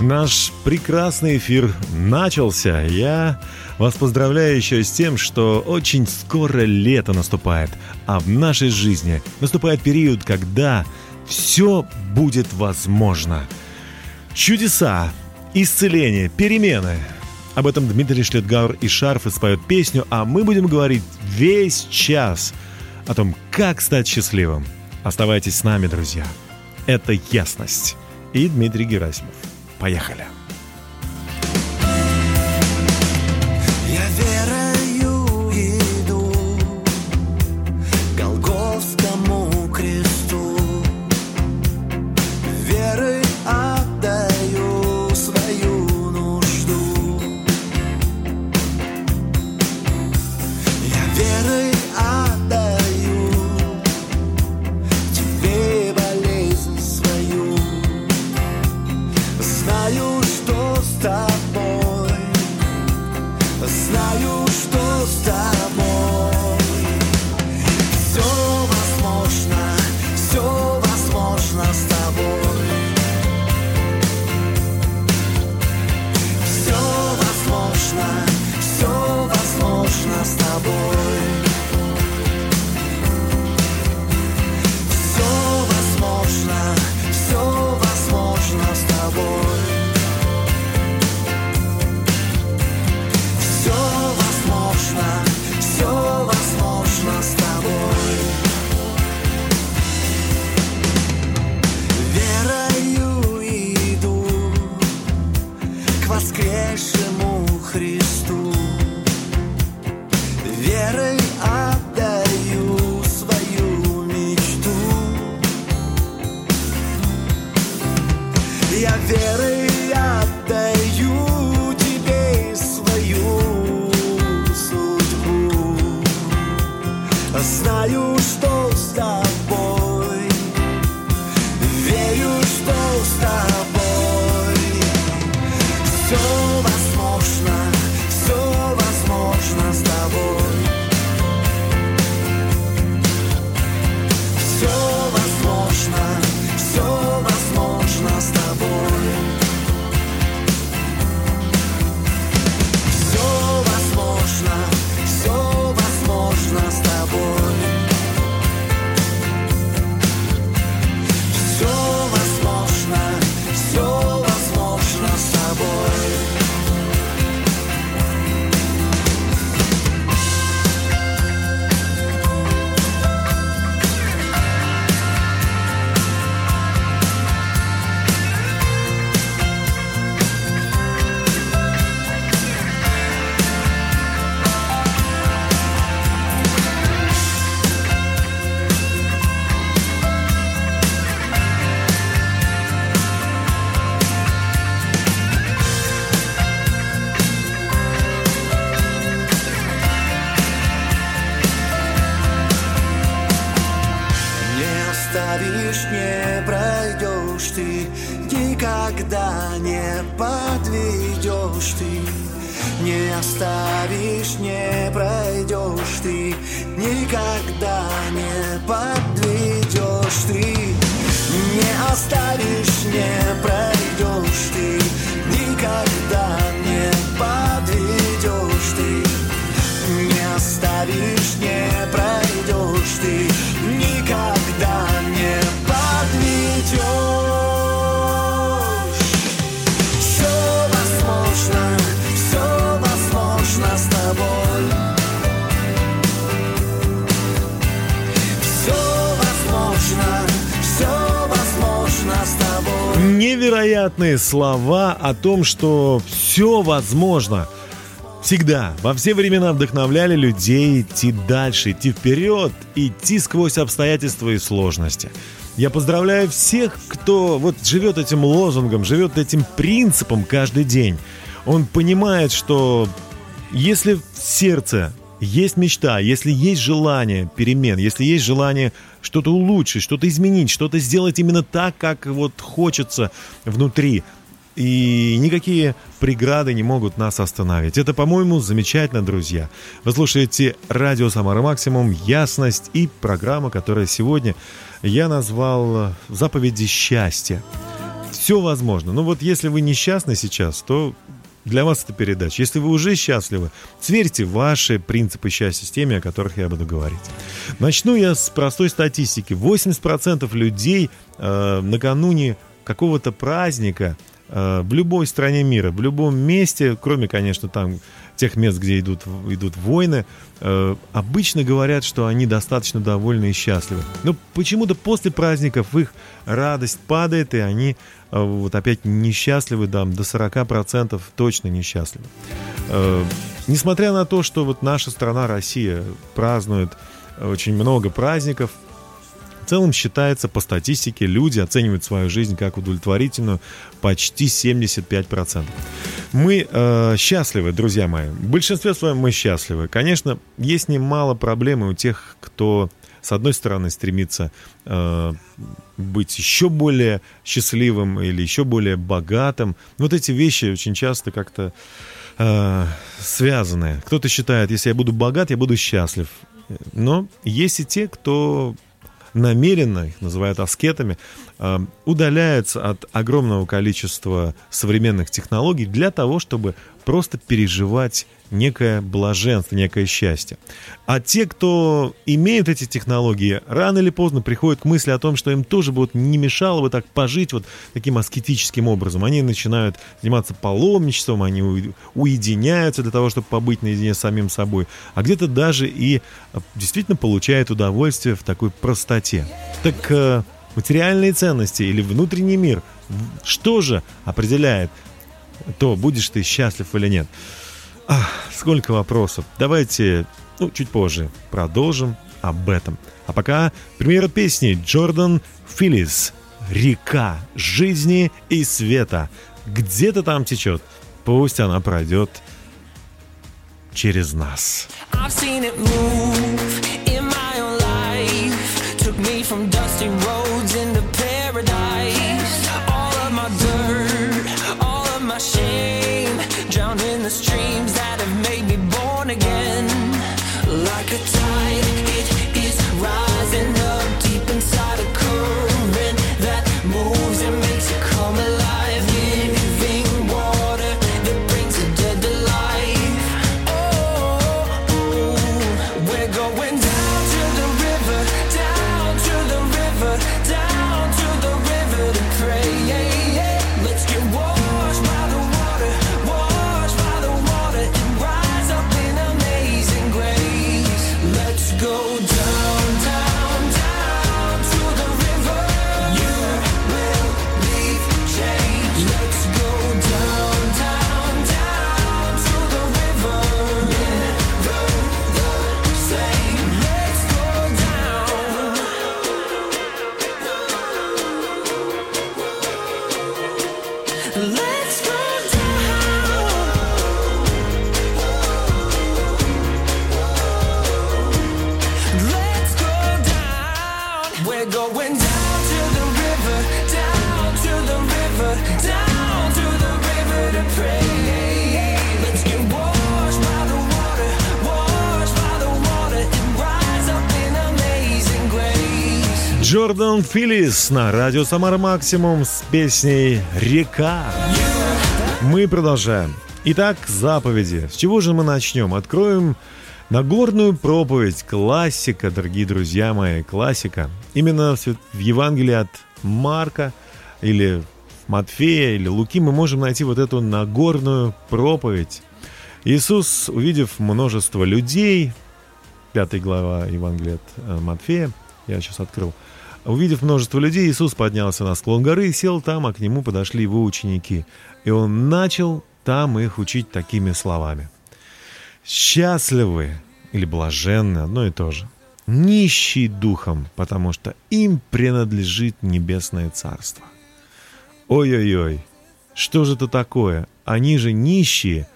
Наш прекрасный эфир начался. Я вас поздравляю еще с тем, что очень скоро лето наступает, а в нашей жизни наступает период, когда все будет возможно. Чудеса, исцеление, перемены. Об этом Дмитрий Шлетгауэр и Шарфы споют песню, а мы будем говорить весь час о том, как стать счастливым. Оставайтесь с нами, друзья. Это ясность. И Дмитрий Герасимов. Поехали. Оставишь, не пройдешь ты, никогда не подведешь ты. Не оставишь, не пройдешь Невероятные слова о том, что все возможно. Всегда, во все времена вдохновляли людей идти дальше, идти вперед, идти сквозь обстоятельства и сложности. Я поздравляю всех, кто вот живет этим лозунгом, живет этим принципом каждый день. Он понимает, что если в сердце есть мечта, если есть желание перемен, если есть желание что-то улучшить, что-то изменить, что-то сделать именно так, как вот хочется внутри, и никакие преграды не могут нас остановить. Это, по-моему, замечательно, друзья. Вы слушаете радио «Самара Максимум», «Ясность» и программа, которая сегодня я назвал «Заповеди счастья». Все возможно. Но вот если вы несчастны сейчас, то для вас это передача. Если вы уже счастливы, сверьте ваши принципы счастья с теми, о которых я буду говорить. Начну я с простой статистики. 80% людей э, накануне какого-то праздника в любой стране мира, в любом месте, кроме, конечно, там тех мест, где идут, идут войны, э, обычно говорят, что они достаточно довольны и счастливы. Но почему-то после праздников их радость падает, и они э, вот опять несчастливы, да, до 40% точно несчастливы. Э, несмотря на то, что вот наша страна, Россия, празднует очень много праздников, целом считается по статистике, люди оценивают свою жизнь как удовлетворительную почти 75%. Мы э, счастливы, друзья мои. В большинстве своем мы счастливы. Конечно, есть немало проблем у тех, кто с одной стороны стремится э, быть еще более счастливым или еще более богатым. Вот эти вещи очень часто как-то э, связаны. Кто-то считает, если я буду богат, я буду счастлив. Но есть и те, кто намеренно, их называют аскетами, э, удаляются от огромного количества современных технологий для того, чтобы просто переживать некое блаженство, некое счастье. А те, кто имеют эти технологии, рано или поздно приходят к мысли о том, что им тоже бы вот не мешало бы так пожить вот таким аскетическим образом. Они начинают заниматься паломничеством, они уединяются для того, чтобы побыть наедине с самим собой, а где-то даже и э, действительно получают удовольствие в такой простоте. Так э, материальные ценности или внутренний мир, что же определяет то, будешь ты счастлив или нет? Ах, сколько вопросов. Давайте, ну, чуть позже продолжим об этом. А пока премьера песни Джордан Филлис «Река жизни и света». Где-то там течет. Пусть она пройдет через нас. I've seen it move in my own life. Took me from dusty roads Джордан Филлис на радио Самара Максимум с песней «Река». Мы продолжаем. Итак, заповеди. С чего же мы начнем? Откроем Нагорную проповедь. Классика, дорогие друзья мои, классика. Именно в Евангелии от Марка или Матфея или Луки мы можем найти вот эту Нагорную проповедь. Иисус, увидев множество людей, пятая глава Евангелия от э, Матфея, я сейчас открыл, Увидев множество людей, Иисус поднялся на склон горы и сел там, а к нему подошли его ученики. И он начал там их учить такими словами. «Счастливы или блаженны, одно и то же, нищие духом, потому что им принадлежит небесное царство». Ой-ой-ой, что же это такое? они же нищие,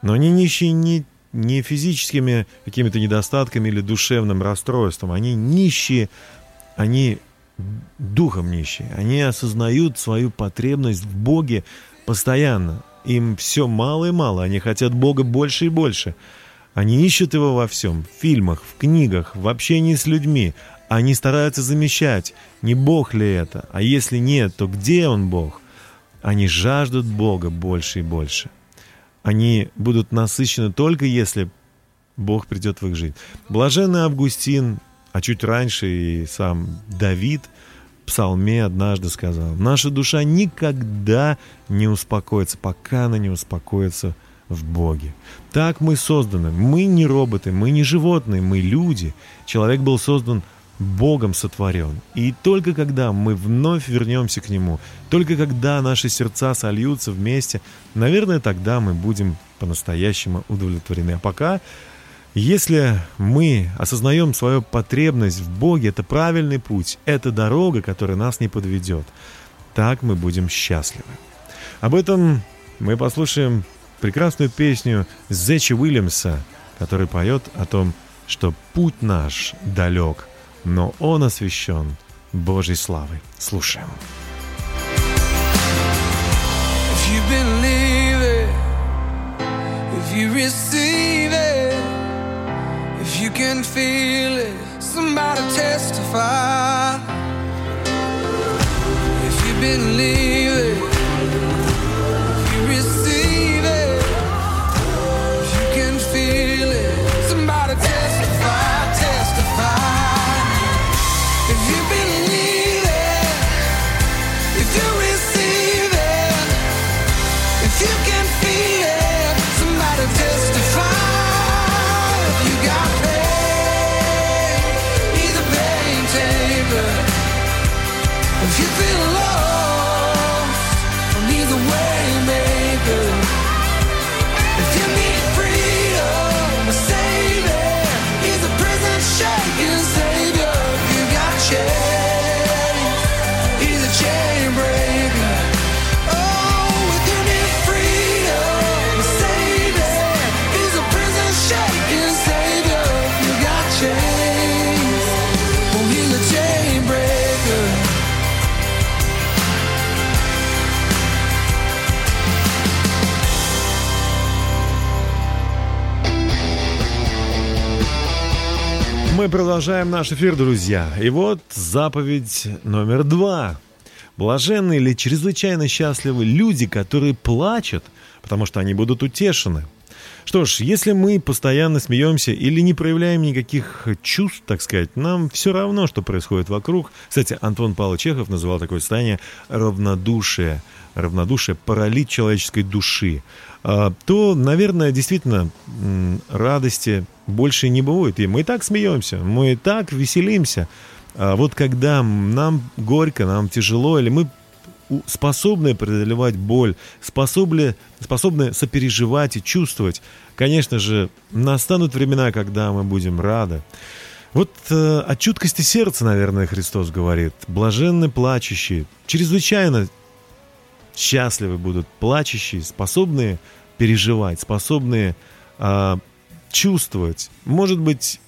но они нищие не, не физическими какими-то недостатками или душевным расстройством. Они нищие, они духом нищие. Они осознают свою потребность в Боге постоянно. Им все мало и мало. Они хотят Бога больше и больше. Они ищут его во всем. В фильмах, в книгах, в общении с людьми. Они стараются замечать, не Бог ли это, а если нет, то где Он Бог? Они жаждут Бога больше и больше. Они будут насыщены только если Бог придет в их жизнь. Блаженный Августин, а чуть раньше и сам Давид псалме однажды сказал, «Наша душа никогда не успокоится, пока она не успокоится в Боге. Так мы созданы. Мы не роботы, мы не животные, мы люди. Человек был создан Богом сотворен. И только когда мы вновь вернемся к Нему, только когда наши сердца сольются вместе, наверное, тогда мы будем по-настоящему удовлетворены. А пока, если мы осознаем свою потребность в Боге, это правильный путь, это дорога, которая нас не подведет. Так мы будем счастливы. Об этом мы послушаем прекрасную песню Зечи Уильямса, который поет о том, что путь наш далек – но он освящен Божьей славой. Слушаем. If you believe it, if you receive can feel it, somebody testify. If you believe Мы продолжаем наш эфир, друзья. И вот заповедь номер два. Блаженны или чрезвычайно счастливы люди, которые плачут, потому что они будут утешены. Что ж, если мы постоянно смеемся или не проявляем никаких чувств, так сказать, нам все равно, что происходит вокруг. Кстати, Антон Павлович Чехов называл такое состояние равнодушие, равнодушие, паралич человеческой души. А, то, наверное, действительно радости больше не будет. И мы и так смеемся, мы и так веселимся. А вот когда нам горько, нам тяжело, или мы способны преодолевать боль, способны, способны сопереживать и чувствовать, конечно же, настанут времена, когда мы будем рады. Вот э, о чуткости сердца, наверное, Христос говорит. Блаженны плачущие, чрезвычайно счастливы будут плачущие, способные переживать, способные а, чувствовать. Может быть,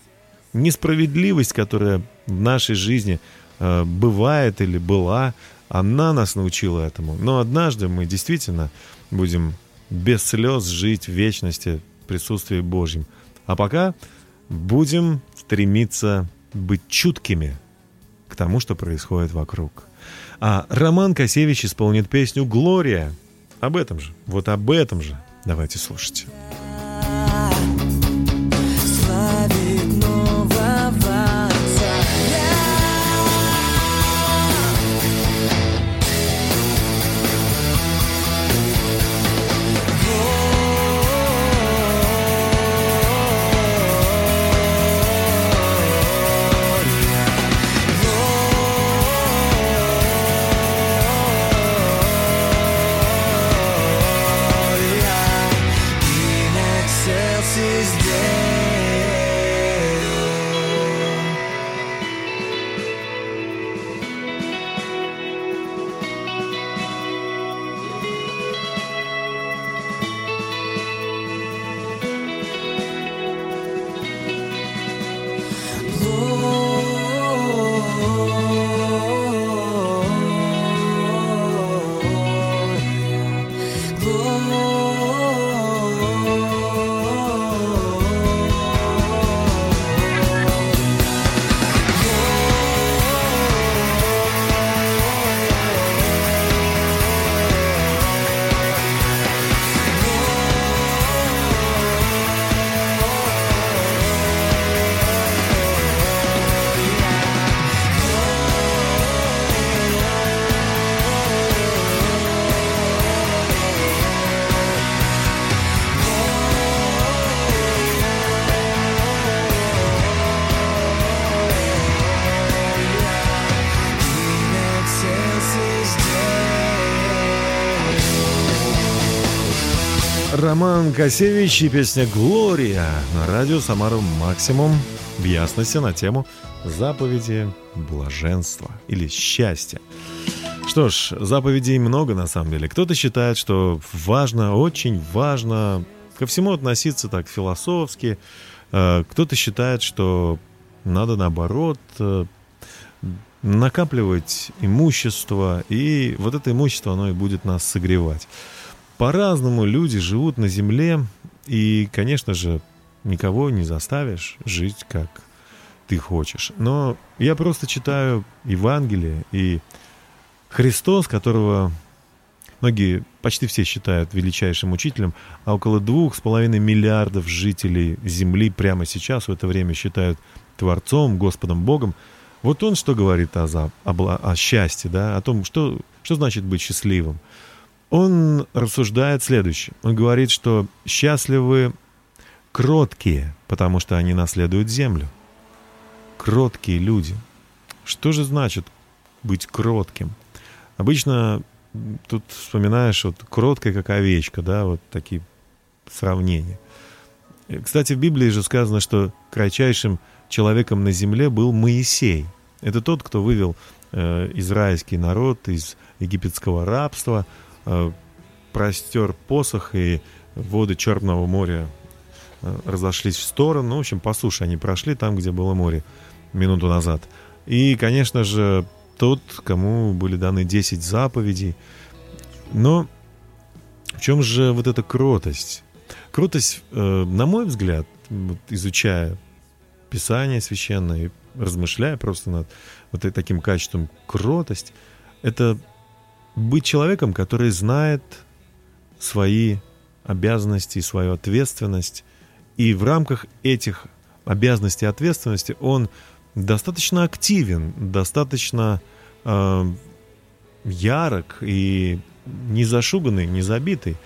несправедливость, которая в нашей жизни а, бывает или была, она нас научила этому. Но однажды мы действительно будем без слез жить в вечности в присутствии Божьем. А пока будем стремиться быть чуткими к тому, что происходит вокруг. А Роман Косевич исполнит песню «Глория». Об этом же, вот об этом же. Давайте слушать. Роман Косевич и песня «Глория» на радио «Самара Максимум» в ясности на тему заповеди блаженства или счастья. Что ж, заповедей много на самом деле. Кто-то считает, что важно, очень важно ко всему относиться так философски. Э, Кто-то считает, что надо наоборот э, накапливать имущество, и вот это имущество, оно и будет нас согревать. По-разному люди живут на земле, и, конечно же, никого не заставишь жить, как ты хочешь. Но я просто читаю Евангелие, и Христос, которого многие, почти все считают величайшим учителем, а около двух с половиной миллиардов жителей Земли прямо сейчас в это время считают Творцом, Господом Богом, вот он что говорит о, о, о счастье, да, о том, что, что значит быть счастливым. Он рассуждает следующее. Он говорит, что счастливы кроткие, потому что они наследуют землю. Кроткие люди. Что же значит быть кротким? Обычно тут вспоминаешь вот кроткая, как овечка, да, вот такие сравнения. Э, Кстати, в Библии же сказано, что кратчайшим человеком на земле был Моисей. Это тот, кто вывел э, израильский народ из египетского рабства, простер посох, и воды Черного моря э, разошлись в сторону. Ну, в общем, по суше они прошли там, где было море минуту назад. И, конечно же, тот, кому были даны 10 заповедей. Но в чем же вот эта кротость? Кротость, э, на мой взгляд, изучая Писание священное размышляя просто над вот таким качеством кротость, это быть человеком, который знает свои обязанности и свою ответственность, и в рамках этих обязанностей и ответственности он достаточно активен, достаточно э, ярок и не зашуганный, не забитый,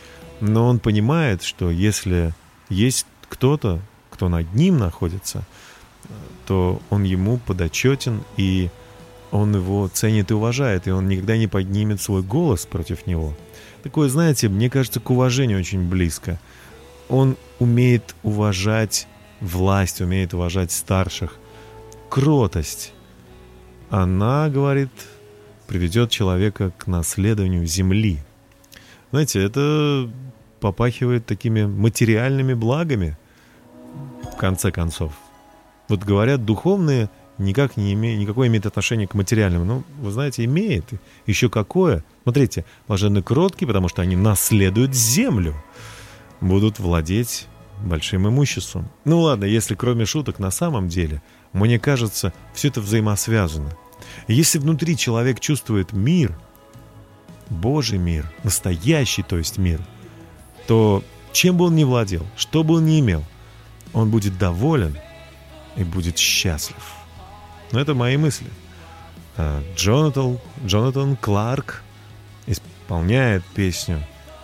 но он понимает, что если есть кто-то, кто над ним находится, то он ему подотчетен, и он его ценит и уважает, и он никогда не поднимет свой голос против него. Такое, знаете, мне кажется, к уважению очень близко. Он умеет уважать власть, умеет уважать старших. Кротость, она, говорит, приведет человека к наследованию земли. Знаете, это попахивает такими материальными благами, в конце концов. Вот говорят, духовные никак не имеют, никакое имеет отношение к материальному. Ну, вы знаете, имеет. Еще какое. Смотрите, блаженны кроткие, потому что они наследуют землю. Будут владеть большим имуществом. Ну ладно, если кроме шуток на самом деле, мне кажется, все это взаимосвязано. Если внутри человек чувствует мир, Божий мир, настоящий, то есть мир, то чем бы он ни владел, что бы он ни имел, он будет доволен и будет счастлив. Но это мои мысли. А, Джонатан, Джонатан Кларк исполняет песню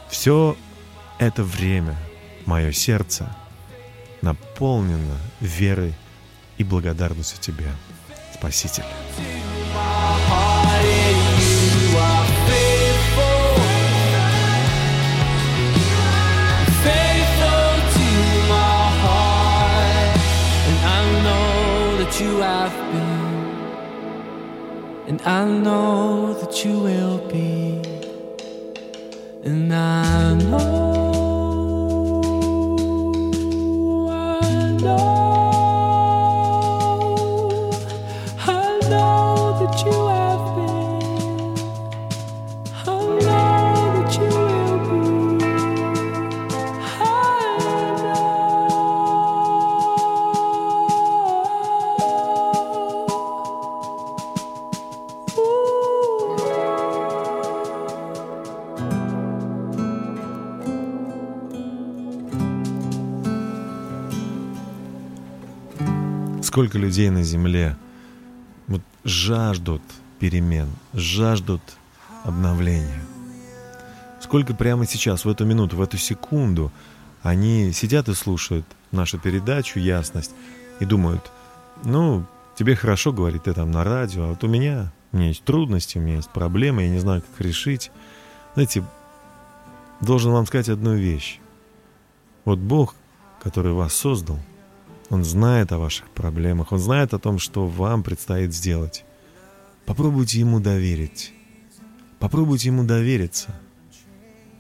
«Все это время мое сердце наполнено верой и благодарностью Тебе, Спаситель». you have been, and I know that you will be, and I know. I know, Сколько людей на земле вот жаждут перемен, жаждут обновления. Сколько прямо сейчас, в эту минуту, в эту секунду они сидят и слушают нашу передачу «Ясность» и думают, ну, тебе хорошо, говорит, ты там на радио, а вот у меня, у меня есть трудности, у меня есть проблемы, я не знаю, как решить. Знаете, должен вам сказать одну вещь. Вот Бог, который вас создал, Он знает о ваших проблемах, Он знает о том, что вам предстоит сделать. Попробуйте Ему доверить. Попробуйте Ему довериться.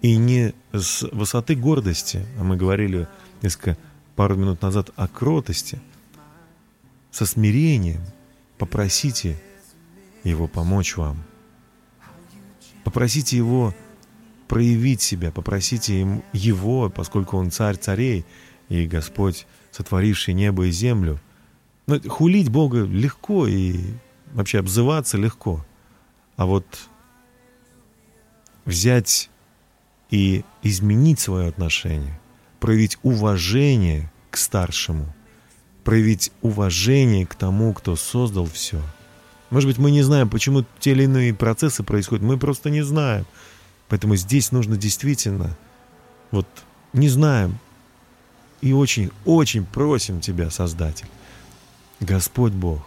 И не с высоты гордости, а мы говорили несколько пару минут назад о кротости, со смирением попросите Его помочь вам. Попросите Его проявить себя, попросите Его, поскольку Он царь царей и Господь, сотворивший небо и землю. Но хулить Бога легко и вообще обзываться легко. А вот взять и изменить свое отношение, проявить уважение к старшему, проявить уважение к тому, кто создал все. Может быть, мы не знаем, почему те или иные процессы происходят, мы просто не знаем. Поэтому здесь нужно действительно, вот не знаем, и очень, очень просим Тебя, Создатель, Господь Бог,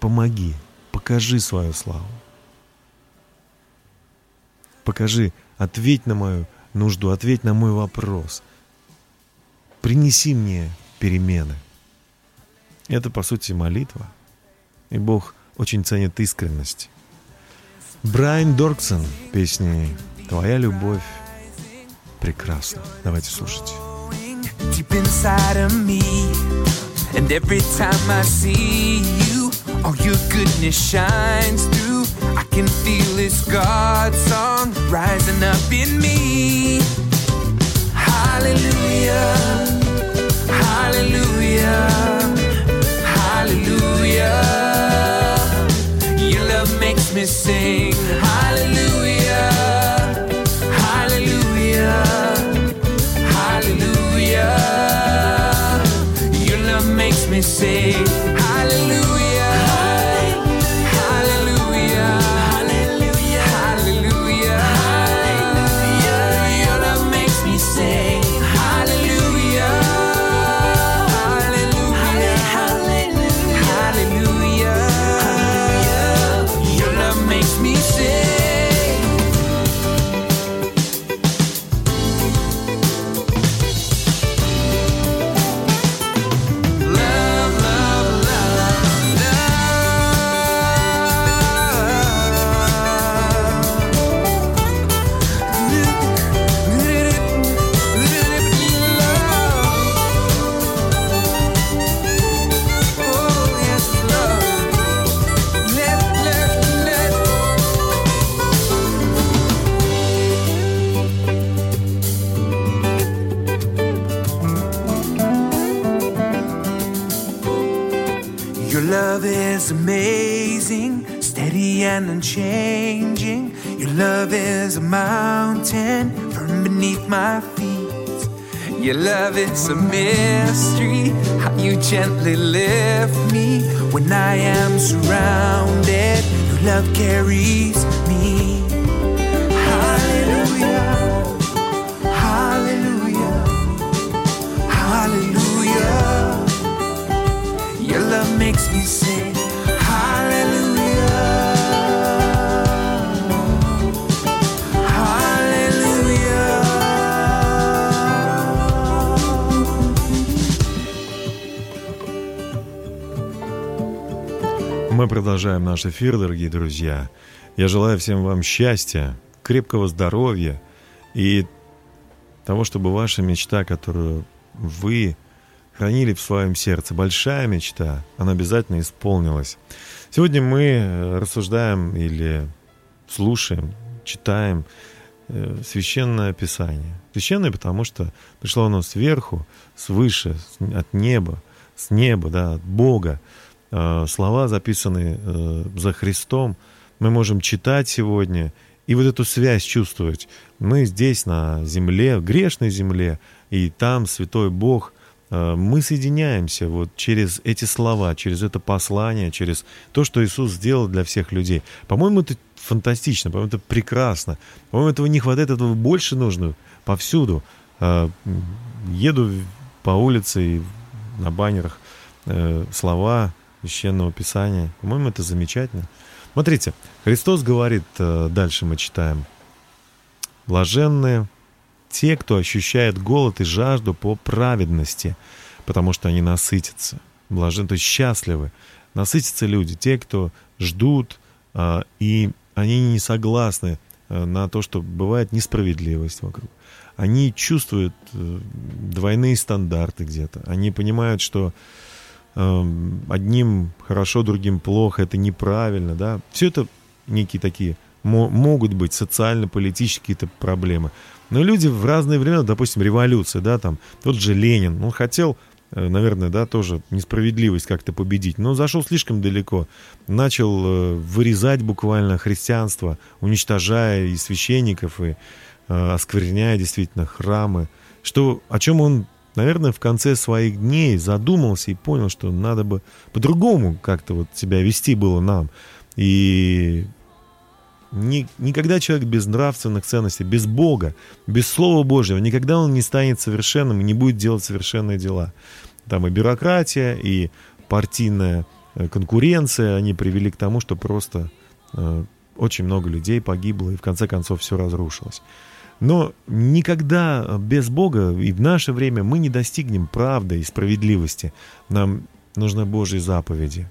помоги, покажи свою славу. Покажи, ответь на мою нужду, ответь на мой вопрос. Принеси мне перемены. Это, по сути, молитва. И Бог очень ценит искренность. Брайан Дорксон, песни «Твоя любовь» прекрасна. Давайте слушать. Deep inside of me. And every time I see you, all your goodness shines through. I can feel this God song rising up in me. Hallelujah, hallelujah, hallelujah. Your love makes me sing. Me say, and unchanging. Your love is a mountain from beneath my feet. Your love is a mystery, how you gently lift me when I am surrounded. Your love carries me. Hallelujah, hallelujah, hallelujah. Your love makes me sing Мы продолжаем наш эфир, дорогие друзья. Я желаю всем вам счастья, крепкого здоровья и того, чтобы ваша мечта, которую вы хранили в своем сердце, большая мечта, она обязательно исполнилась. Сегодня мы э, рассуждаем или слушаем, читаем э, священное писание. Священное, потому что пришло оно сверху, свыше, от неба, с неба, да, от Бога. Э, Слова записанные э, за Христом, мы можем читать сегодня и вот эту связь чувствовать. Мы здесь, на земле, грешной земле, и там Святой Бог, э, мы соединяемся вот через эти слова, через это послание, через то, что Иисус сделал для всех людей. По-моему, это фантастично, по-моему, это прекрасно. По-моему, этого не хватает, этого больше нужно повсюду. Еду по улице и на баннерах слова священного писания. По-моему, это замечательно. Смотрите, Христос говорит, э, дальше мы читаем, блаженные те, кто ощущает голод и жажду по праведности, потому что они насытятся. Блажен, то есть счастливы. Насытятся люди, те, кто ждут, а, и они не согласны а, на то, что бывает несправедливость вокруг. Они чувствуют э, двойные стандарты где-то. Они понимают, что одним хорошо, другим плохо, это неправильно, да. Все это некие такие могут быть социально-политические какие-то проблемы. Но люди в разные времена, допустим, революция, да, там, тот же Ленин, он хотел, э, наверное, да, тоже несправедливость как-то победить, но зашел слишком далеко, начал э, вырезать буквально христианство, уничтожая и священников, и э, оскверняя действительно храмы, что, о чем он, наверное, в конце своих дней задумался и понял, что надо бы по-другому как-то вот себя вести было нам. И ни, никогда человек без нравственных ценностей, без Бога, без Слова Божьего, никогда он не станет совершенным и не будет делать совершенные дела. Там и бюрократия, и партийная э, конкуренция, они привели к тому, что просто э, очень много людей погибло, и в конце концов все разрушилось. Но никогда без Бога и в наше время мы не достигнем правды и справедливости. Нам нужны Божьи заповеди.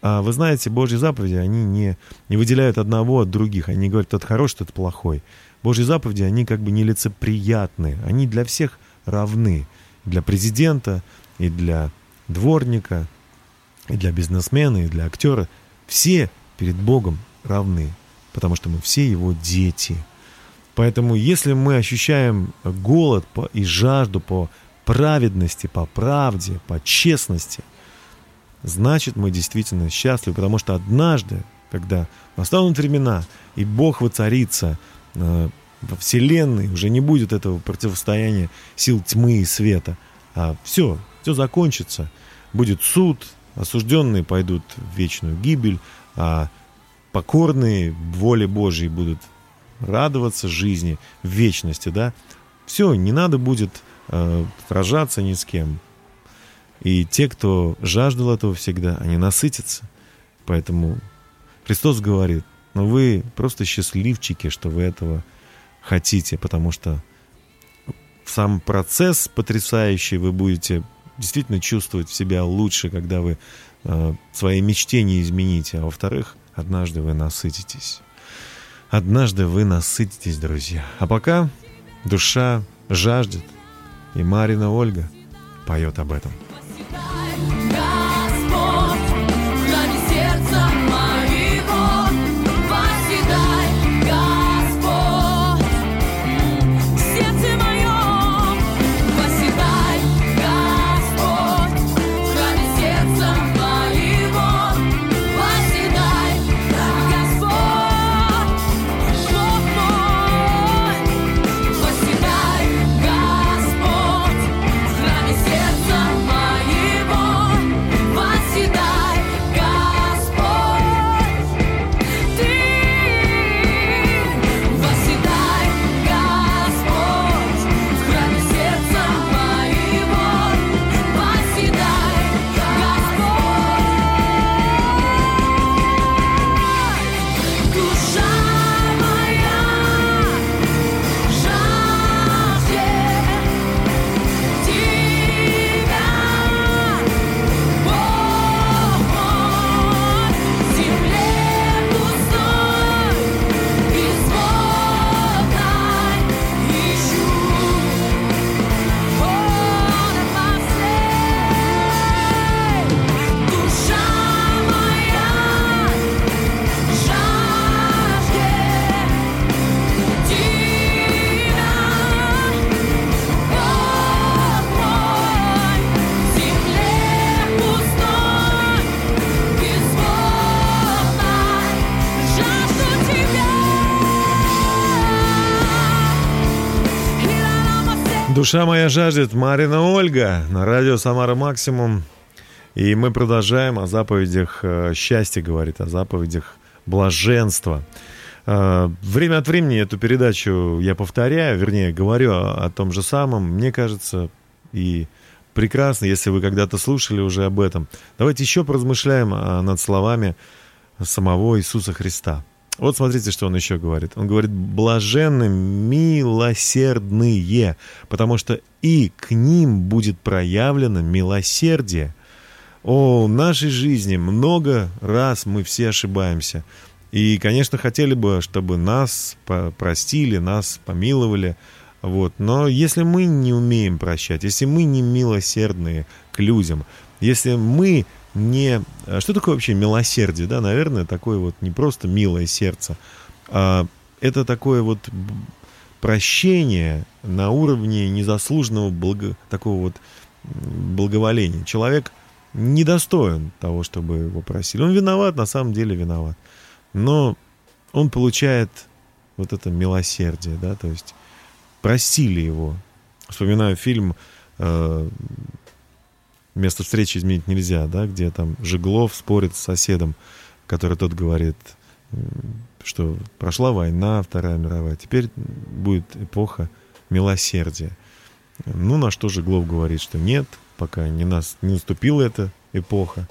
А вы знаете, Божьи заповеди, они не, не выделяют одного от других. Они говорят, тот хороший, тот плохой. Божьи заповеди, они как бы нелицеприятны. Они для всех равны. Для президента, и для дворника, и для бизнесмена, и для актера. Все перед Богом равны, потому что мы все его дети. Поэтому если мы ощущаем голод и жажду по праведности, по правде, по честности, значит мы действительно счастливы, потому что однажды, когда настанут времена, и Бог воцарится э, во Вселенной, уже не будет этого противостояния сил тьмы и света, а все, все закончится, будет суд, осужденные пойдут в вечную гибель, а покорные воле Божьей будут радоваться жизни в вечности, да, все, не надо будет э, сражаться ни с кем, и те, кто жаждал этого всегда, они насытятся. Поэтому Христос говорит, ну вы просто счастливчики, что вы этого хотите, потому что сам процесс потрясающий, вы будете действительно чувствовать себя лучше, когда вы э, свои мечты не измените. А во-вторых, однажды вы насытитесь. Однажды вы насытитесь, друзья. А пока душа жаждет, и Марина Ольга поет об этом. Душа моя жаждет Марина Ольга на радио Самара Максимум. И мы продолжаем о заповедях э, счастья говорит, о заповедях блаженства. Э, Время от времени эту передачу я повторяю, вернее, говорю о, о том же самом. Мне кажется, и прекрасно, если вы когда-то слушали уже об этом. Давайте еще поразмышляем а, над словами самого Иисуса Христа. Вот смотрите, что он еще говорит. Он говорит, блаженны милосердные, потому что и к ним будет проявлено милосердие. О, в нашей жизни много раз мы все ошибаемся. И, конечно, хотели бы, чтобы нас простили, нас помиловали. Вот. Но если мы не умеем прощать, если мы не милосердные к людям, если мы не... а Что такое вообще милосердие? Да, наверное, такое вот не просто милое сердце, а это такое вот прощение на уровне незаслуженного благо... такого вот благоволения. Человек недостоин того, чтобы его просили. Он виноват, на самом деле виноват. Но он получает вот это милосердие, да, то есть простили его. Вспоминаю фильм э, «Место встречи изменить нельзя», да, где там Жеглов спорит с соседом, который тот говорит, что прошла война, Вторая мировая, теперь будет эпоха милосердия. Ну, на что Жеглов говорит, что нет, пока не, нас, не наступила эта эпоха.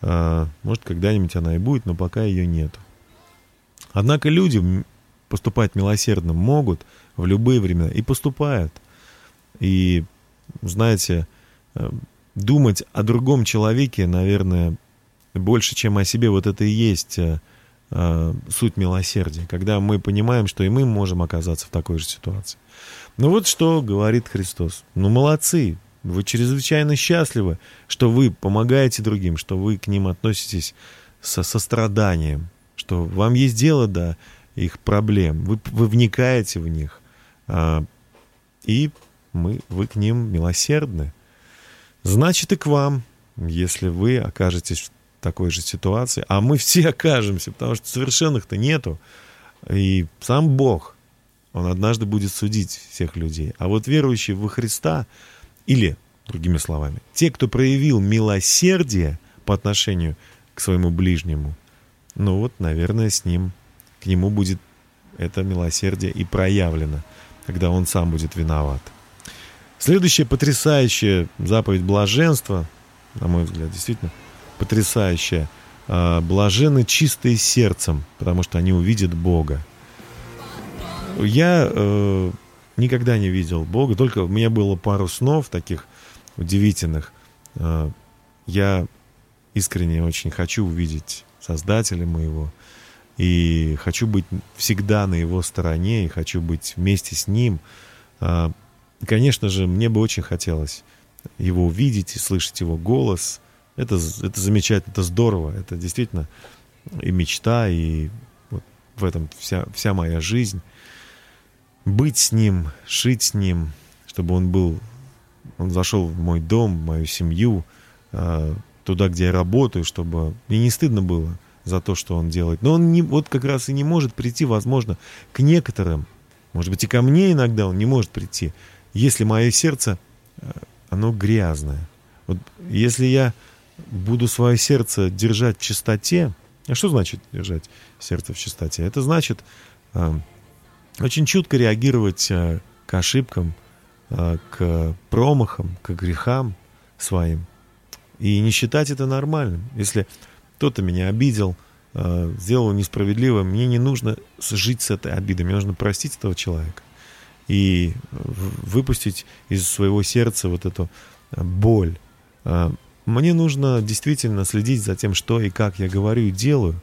А, может, когда-нибудь она и будет, но пока ее нету. Однако люди поступать милосердно могут в любые времена и поступают. И, знаете, э, думать о другом человеке, наверное, больше, чем о себе, вот это и есть э, э, суть милосердия, когда мы понимаем, что и мы можем оказаться в такой же ситуации. Ну вот что говорит Христос. Ну молодцы, вы чрезвычайно счастливы, что вы помогаете другим, что вы к ним относитесь со состраданием, что вам есть дело до их проблем, вы, вы вникаете в них, а, и мы, вы к ним милосердны. Значит, и к вам, если вы окажетесь в такой же ситуации, а мы все окажемся, потому что совершенных-то нету, и сам Бог, Он однажды будет судить всех людей. А вот верующие во Христа, или, другими словами, те, кто проявил милосердие по отношению к своему ближнему, ну вот, наверное, с ним, к нему будет это милосердие и проявлено, когда он сам будет виноват. Следующая потрясающая заповедь блаженства, на мой взгляд, действительно потрясающая. А, Блажены чистые сердцем, потому что они увидят Бога. Я э, никогда не видел Бога, только у меня было пару снов таких удивительных. Э, я искренне очень хочу увидеть Создателя моего, и хочу быть всегда на его стороне, и хочу быть вместе с ним. А, Конечно же, мне бы очень хотелось его увидеть и слышать его голос. Это, это замечательно, это здорово, это действительно и мечта, и вот в этом вся, вся моя жизнь. Быть с ним, жить с ним, чтобы он был, он зашел в мой дом, в мою семью, а, туда, где я работаю, чтобы мне не стыдно было за то, что он делает. Но он не, вот как раз и не может прийти, возможно, к некоторым, может быть, и ко мне иногда он не может прийти, если мое сердце, э, оно грязное. Вот если я буду свое сердце держать в чистоте, а что значит держать сердце в чистоте? Это значит э, очень чутко реагировать э, к ошибкам, э, к промахам, к грехам своим. И не считать это нормальным. Если кто-то меня обидел, э, сделал несправедливо, мне не нужно жить с этой обидой, мне нужно простить этого человека и выпустить из своего сердца вот эту э, боль. Э, Мне нужно действительно следить за тем, что и как я говорю и делаю.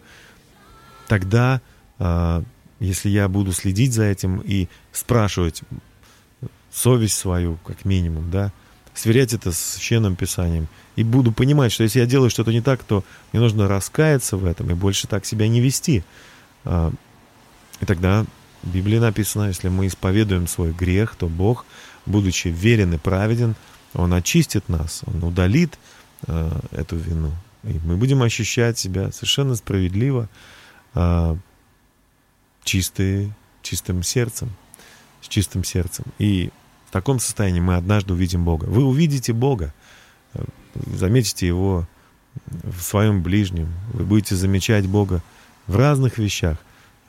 Тогда, э, если я буду следить за этим и спрашивать совесть свою, как минимум, да, сверять это с священным писанием, и буду понимать, что если я делаю что-то не так, то мне нужно раскаяться в этом и больше так себя не вести. И тогда в Библии написано, если мы исповедуем свой грех, то Бог, будучи верен и праведен, Он очистит нас, Он удалит э, эту вину. И мы будем ощущать себя совершенно справедливо, э, чистые, чистым сердцем, с чистым сердцем. И в таком состоянии мы однажды увидим Бога. Вы увидите Бога, э, заметите Его в своем ближнем. Вы будете замечать Бога в разных вещах,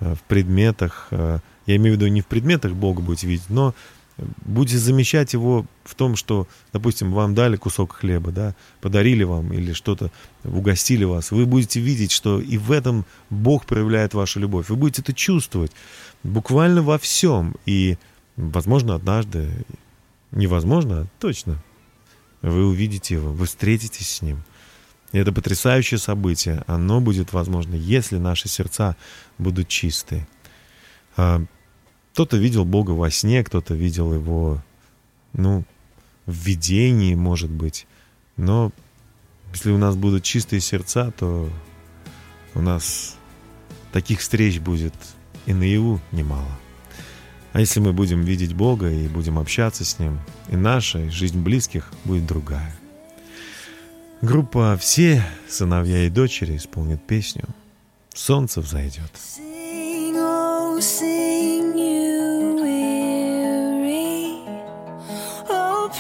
в предметах. э, Я имею в виду не в предметах Бога будете видеть, но Будете замещать его в том, что, допустим, вам дали кусок хлеба, да, подарили вам или что-то, угостили вас. Вы будете видеть, что и в этом Бог проявляет вашу любовь. Вы будете это чувствовать буквально во всем. И, возможно, однажды, невозможно, а точно, вы увидите его, вы встретитесь с ним. И это потрясающее событие. Оно будет возможно, если наши сердца будут чистые. А, Кто-то видел Бога во сне, кто-то видел его, ну, в видении, может быть. Но если у нас будут чистые сердца, то у нас таких встреч будет и наяву немало. А если мы будем видеть Бога и будем общаться с Ним, и наша и жизнь близких будет другая. Группа «Все сыновья и дочери» исполнит песню «Солнце взойдет». Sing, oh, sing, you weary. Oh,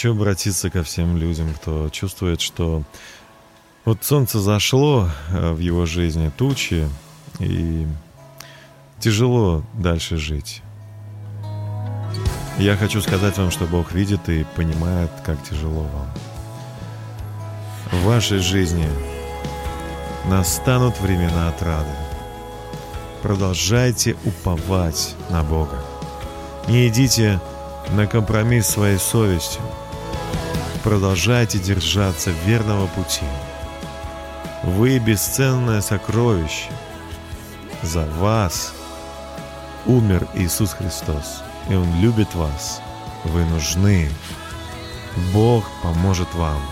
Хочу обратиться ко всем людям, кто чувствует, что вот солнце зашло э, в его жизни, тучи, и тяжело дальше жить. Я хочу сказать вам, что Бог видит и понимает, как тяжело вам. В вашей жизни настанут времена отрады. Продолжайте уповать на Бога. Не идите на компромисс своей совестью. Продолжайте держаться верного пути. Вы бесценное сокровище. За вас умер Иисус Христос, и Он любит вас. Вы нужны. Бог поможет вам.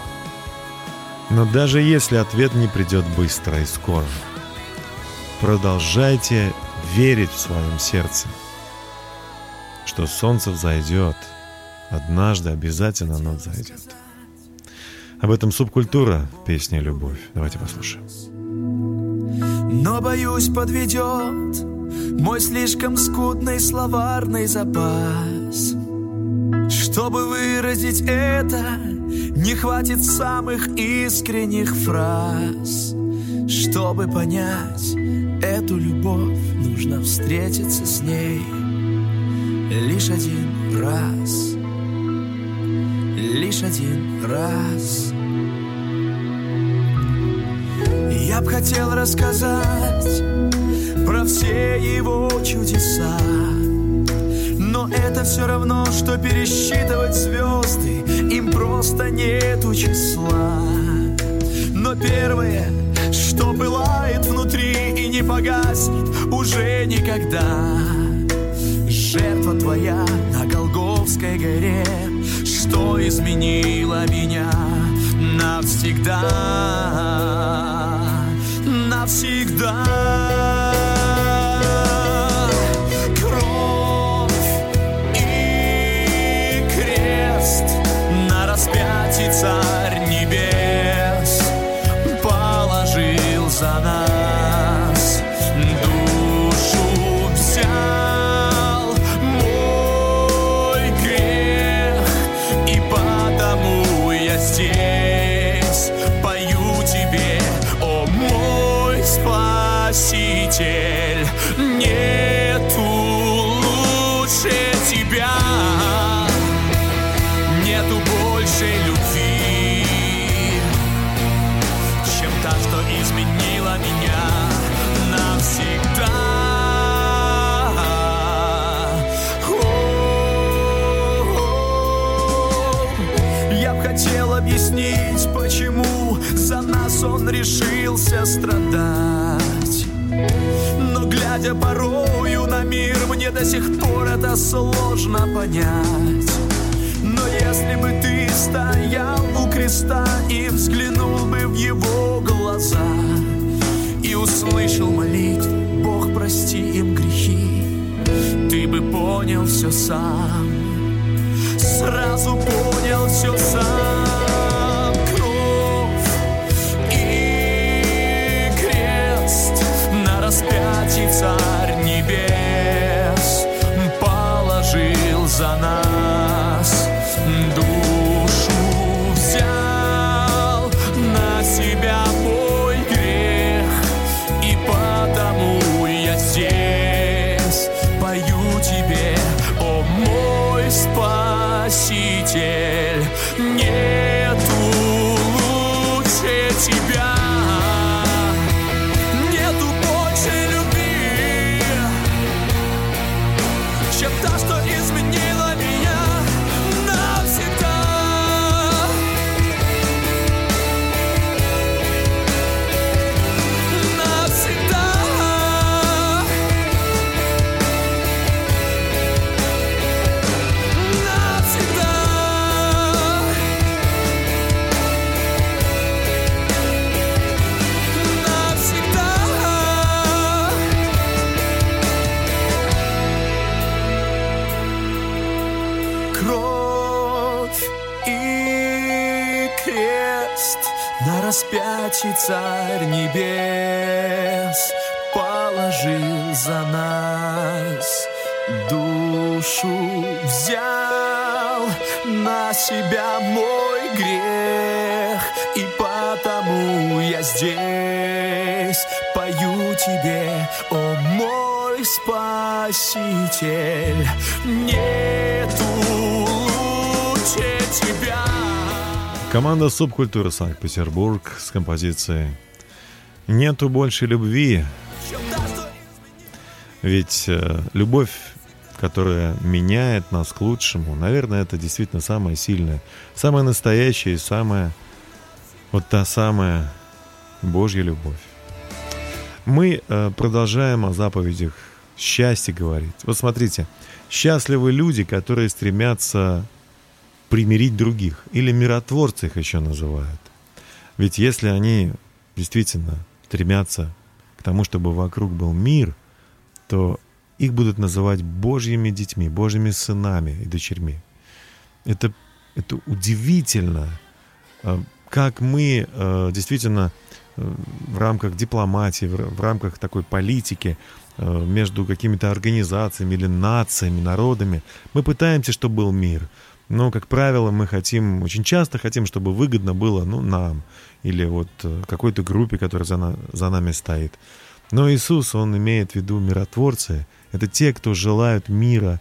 Но даже если ответ не придет быстро и скоро, продолжайте верить в своем сердце, что солнце взойдет. Однажды обязательно оно взойдет. Об этом субкультура песня «Любовь». Давайте послушаем. Но, боюсь, подведет Мой слишком скудный словарный запас Чтобы выразить это Не хватит самых искренних фраз Чтобы понять эту любовь Нужно встретиться с ней Лишь один раз Лишь один раз. Я б хотел рассказать про все его чудеса Но это все равно, что пересчитывать звезды Им просто нету числа. Но первое, что пылает внутри и не погаснет уже никогда Жертва твоя на Голговской горе Что изменила меня навсегда. Навсегда. Кровь и крест На распятии за нас он решился страдать но глядя порою на мир, мне до сих пор это сложно понять. Но если бы ты стоял у креста и взглянул бы в его глаза и услышал молитву, Бог прости им грехи, ты бы понял все сам, сразу понял все сам. Спаситель нету душу взял на себя мой грех, и потому я здесь пою тебе, о мой спаситель. Нету лучше тебя. Команда субкультуры Санкт-Петербург с композицией «Нету больше любви». Ведь э, любовь, которая меняет нас к лучшему, наверное, это действительно самая сильная, самая настоящая и самая вот та самая Божья любовь. Мы э, продолжаем о заповедях счастья говорить. Вот смотрите, счастливы люди, которые стремятся примирить других, или миротворцы их еще называют. Ведь если они действительно стремятся к тому, чтобы вокруг был мир, то их будут называть Божьими детьми, Божьими сынами и дочерьми. Это, это удивительно, э, как мы э, действительно э, в рамках дипломатии, в ра- в рамках такой политики, между какими-то организациями или нациями, народами, мы пытаемся, чтобы был мир. Но, как правило, мы хотим, очень часто хотим, чтобы выгодно было ну, нам или вот какой-то группе, которая за, на- за нами стоит. Но Иисус, Он имеет в виду миротворцы. Это те, кто желают мира.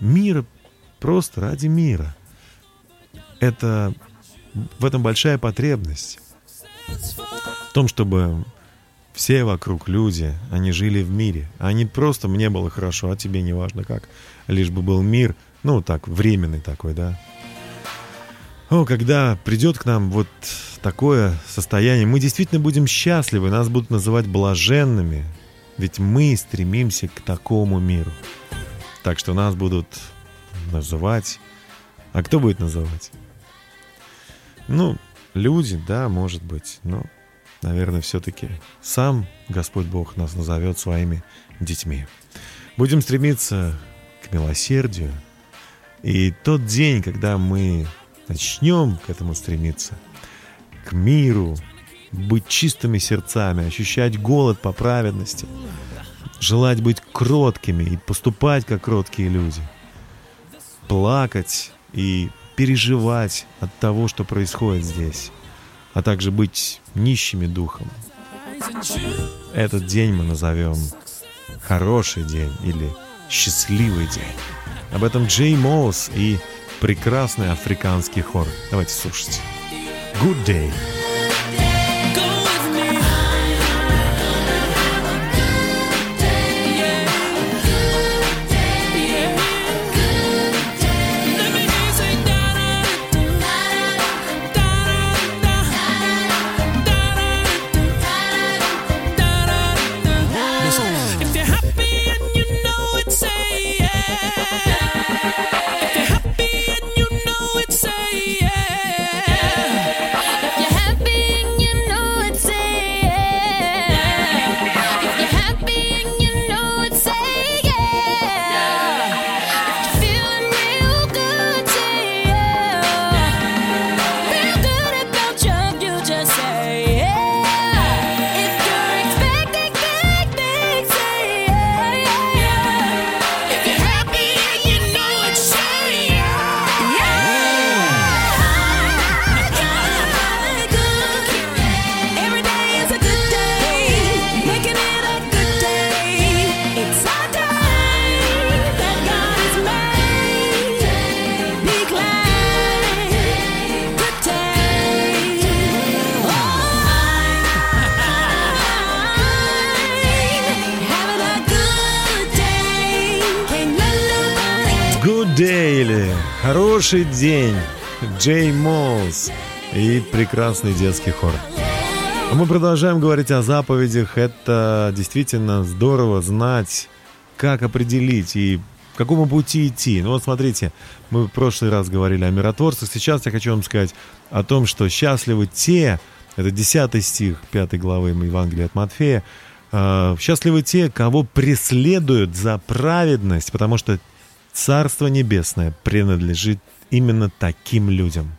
Мира просто ради мира. Это в этом большая потребность. В том, чтобы все вокруг люди, они жили в мире. А не просто мне было хорошо, а тебе не важно как. Лишь бы был мир, ну так, временный такой, да. О, когда придет к нам вот такое состояние, мы действительно будем счастливы, нас будут называть блаженными, ведь мы стремимся к такому миру. Так что нас будут называть... А кто будет называть? Ну, люди, да, может быть, но, наверное, все-таки сам Господь Бог нас назовет своими детьми. Будем стремиться к милосердию. И тот день, когда мы начнем к этому стремиться, миру, быть чистыми сердцами, ощущать голод по праведности, желать быть кроткими и поступать как кроткие люди, плакать и переживать от того, что происходит здесь, а также быть нищими духом. Этот день мы назовем хороший день или счастливый день. Об этом Джей Моус и прекрасный африканский хор. Давайте слушать. Good day. Хороший день. Джей Моус и прекрасный детский хор. А мы продолжаем говорить о заповедях. Это действительно здорово знать, как определить и к какому пути идти. Ну вот смотрите, мы в прошлый раз говорили о миротворцах. Сейчас я хочу вам сказать о том, что счастливы те, это 10 стих 5 главы Евангелия от Матфея, э, счастливы те, кого преследуют за праведность, потому что Царство Небесное принадлежит именно таким людям.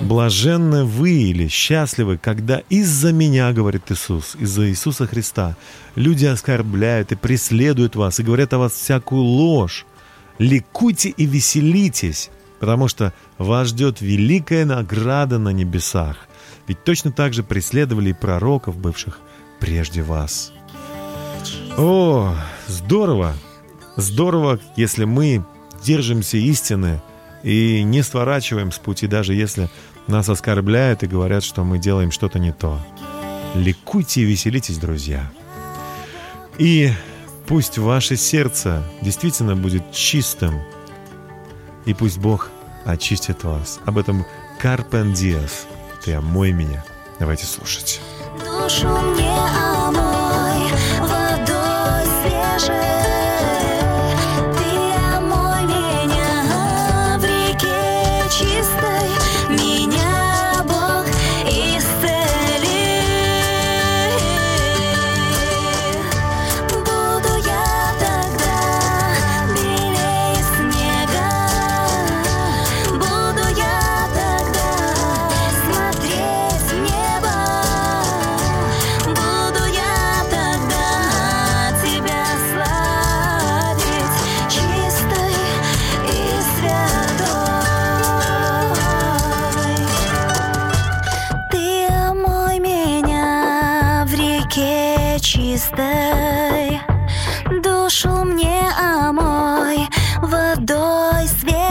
Блаженны вы или счастливы, когда из-за меня, говорит Иисус, из-за Иисуса Христа, люди оскорбляют и преследуют вас и говорят о вас всякую ложь ликуйте и веселитесь, потому что вас ждет великая награда на небесах. Ведь точно так же преследовали и пророков, бывших прежде вас. О, здорово! Здорово, если мы держимся истины и не сворачиваем с пути, даже если нас оскорбляют и говорят, что мы делаем что-то не то. Ликуйте и веселитесь, друзья. И пусть ваше сердце действительно будет чистым, и пусть Бог очистит вас. Об этом Карпен Диас. Ты омой меня. Давайте слушать. Душу мне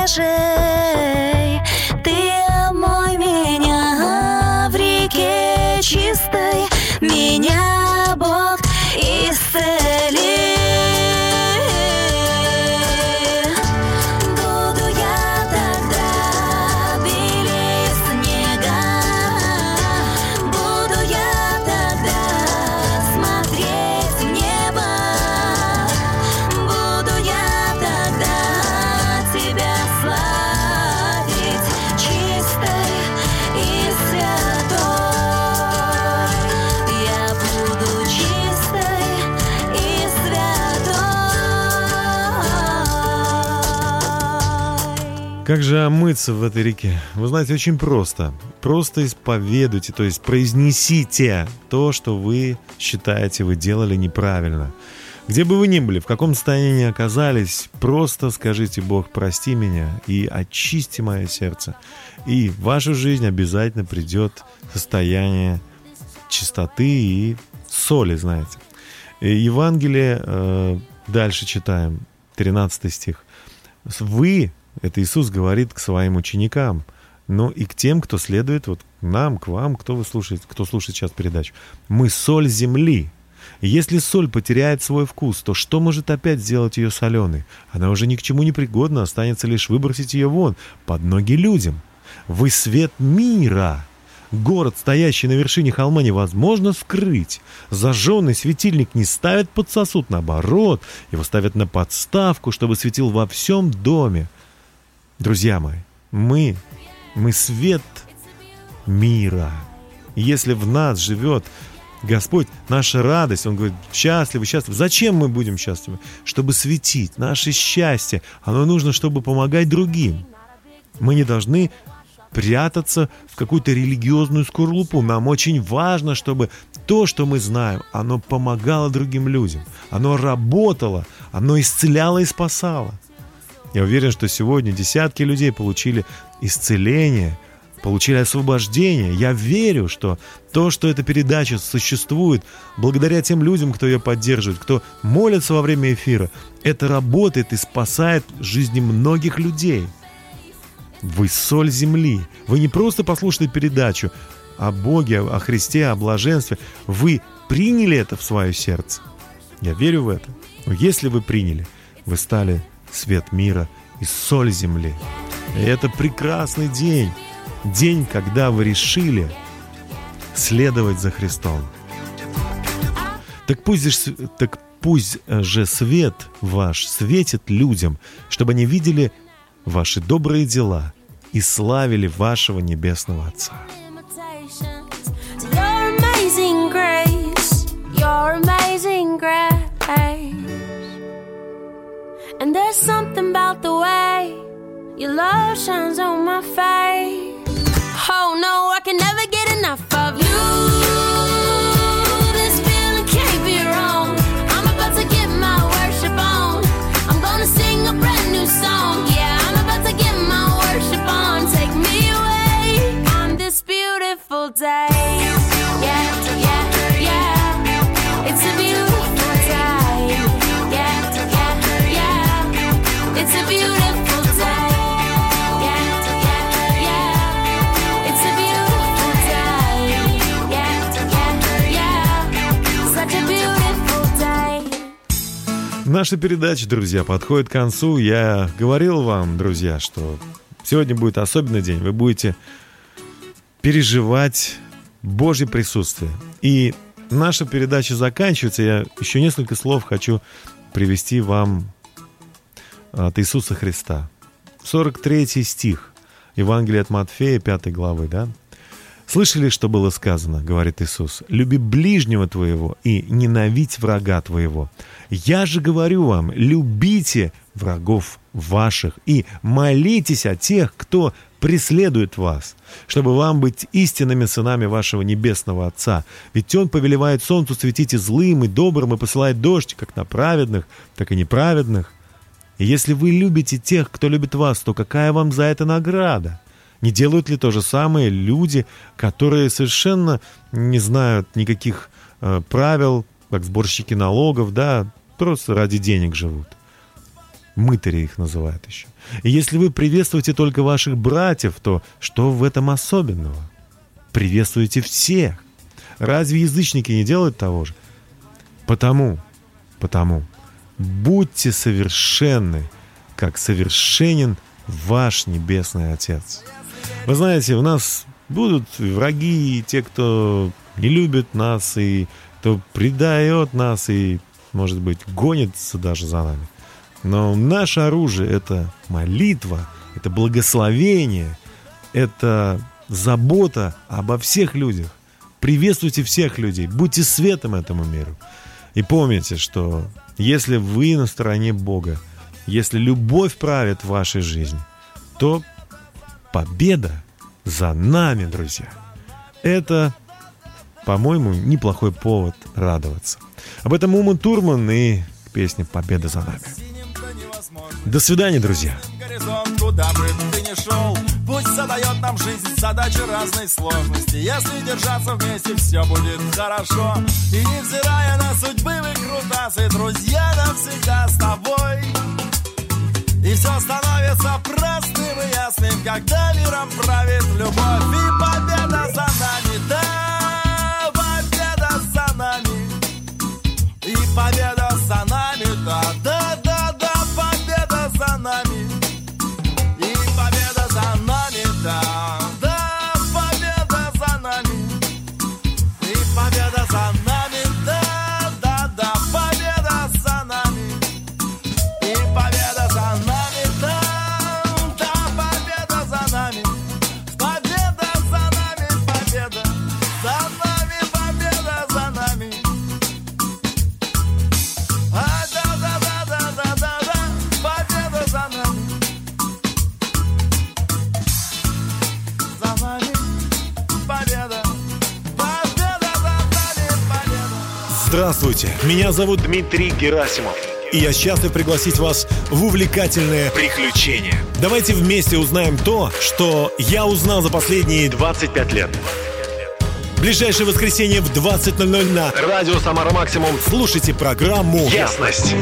谁 Как же омыться в этой реке? Вы знаете, очень просто. Просто исповедуйте, то есть произнесите то, что вы считаете, вы делали неправильно. Где бы вы ни были, в каком состоянии ни оказались, просто скажите, Бог, прости меня и очисти мое сердце. И в вашу жизнь обязательно придет состояние чистоты и соли, знаете. И Евангелие, э, дальше читаем, 13 стих. Вы, это Иисус говорит к своим ученикам, но и к тем, кто следует вот нам, к вам, кто вы слушаете, кто слушает сейчас передачу. Мы соль земли. Если соль потеряет свой вкус, то что может опять сделать ее соленой? Она уже ни к чему не пригодна, останется лишь выбросить ее вон, под ноги людям. Вы свет мира. Город, стоящий на вершине холма, невозможно скрыть. Зажженный светильник не ставят под сосуд, наоборот, его ставят на подставку, чтобы светил во всем доме. Друзья мои, мы, мы свет мира. Если в нас живет Господь, наша радость, Он говорит, счастливы, счастливы. Зачем мы будем счастливы? Чтобы светить. Наше счастье, оно нужно, чтобы помогать другим. Мы не должны прятаться в какую-то религиозную скорлупу. Нам очень важно, чтобы то, что мы знаем, оно помогало другим людям. Оно работало, оно исцеляло и спасало. Я уверен, что сегодня десятки людей получили исцеление, получили освобождение. Я верю, что то, что эта передача существует, благодаря тем людям, кто ее поддерживает, кто молится во время эфира, это работает и спасает жизни многих людей. Вы соль земли. Вы не просто послушали передачу о Боге, о Христе, о блаженстве. Вы приняли это в свое сердце. Я верю в это. Но если вы приняли, вы стали свет мира и соль земли. И это прекрасный день. День, когда вы решили следовать за Христом. Так пусть, так пусть же свет ваш светит людям, чтобы они видели ваши добрые дела и славили вашего Небесного Отца. your amazing grace. And there's something about the way your love shines on my face. Oh no, I can never Наша передача, друзья, подходит к концу. Я говорил вам, друзья, что сегодня будет особенный день. Вы будете переживать Божье присутствие. И наша передача заканчивается. Я еще несколько слов хочу привести вам от Иисуса Христа. 43 стих Евангелия от Матфея, 5 главы, да? Слышали, что было сказано, говорит Иисус, «Люби ближнего твоего и ненавидь врага твоего. Я же говорю вам, любите врагов ваших и молитесь о тех, кто преследует вас, чтобы вам быть истинными сынами вашего небесного Отца. Ведь Он повелевает солнцу светить и злым, и добрым, и посылает дождь, как на праведных, так и неправедных. И если вы любите тех, кто любит вас, то какая вам за это награда? Не делают ли то же самое люди, которые совершенно не знают никаких э, правил, как сборщики налогов, да, просто ради денег живут? Мытари их называют еще. И если вы приветствуете только ваших братьев, то что в этом особенного? Приветствуйте всех. Разве язычники не делают того же? Потому, потому, будьте совершенны, как совершенен ваш Небесный Отец. Вы знаете, у нас будут враги, и те, кто не любит нас, и кто предает нас, и, может быть, гонится даже за нами. Но наше оружие — это молитва, это благословение, это забота обо всех людях. Приветствуйте всех людей, будьте светом этому миру. И помните, что если вы на стороне Бога, если любовь правит вашей жизни, то победа за нами, друзья. Это, по-моему, неплохой повод радоваться. Об этом Ума Турман и песня «Победа за нами». До свидания, друзья. куда бы ты ни шел Пусть задает нам жизнь задачи разной сложности Если держаться вместе, все будет хорошо И невзирая на судьбы выкрутасы Друзья навсегда с тобой И все становится простым и ясным Когда миром правит любовь. И победа за нами, да Победа за нами. И победа за нами, Здравствуйте, меня зовут Дмитрий Герасимов. И я счастлив пригласить вас в увлекательное приключение. Давайте вместе узнаем то, что я узнал за последние 25 лет. Ближайшее воскресенье в 20.00 на Радио Самара Максимум. слушайте программу Ясность.